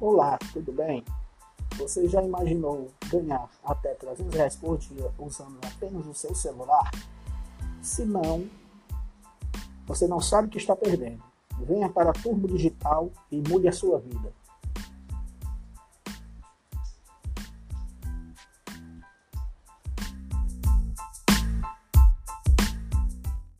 Olá, tudo bem? Você já imaginou ganhar até 300 reais por dia usando apenas o seu celular? Se não, você não sabe o que está perdendo. Venha para a Turbo Digital e mude a sua vida.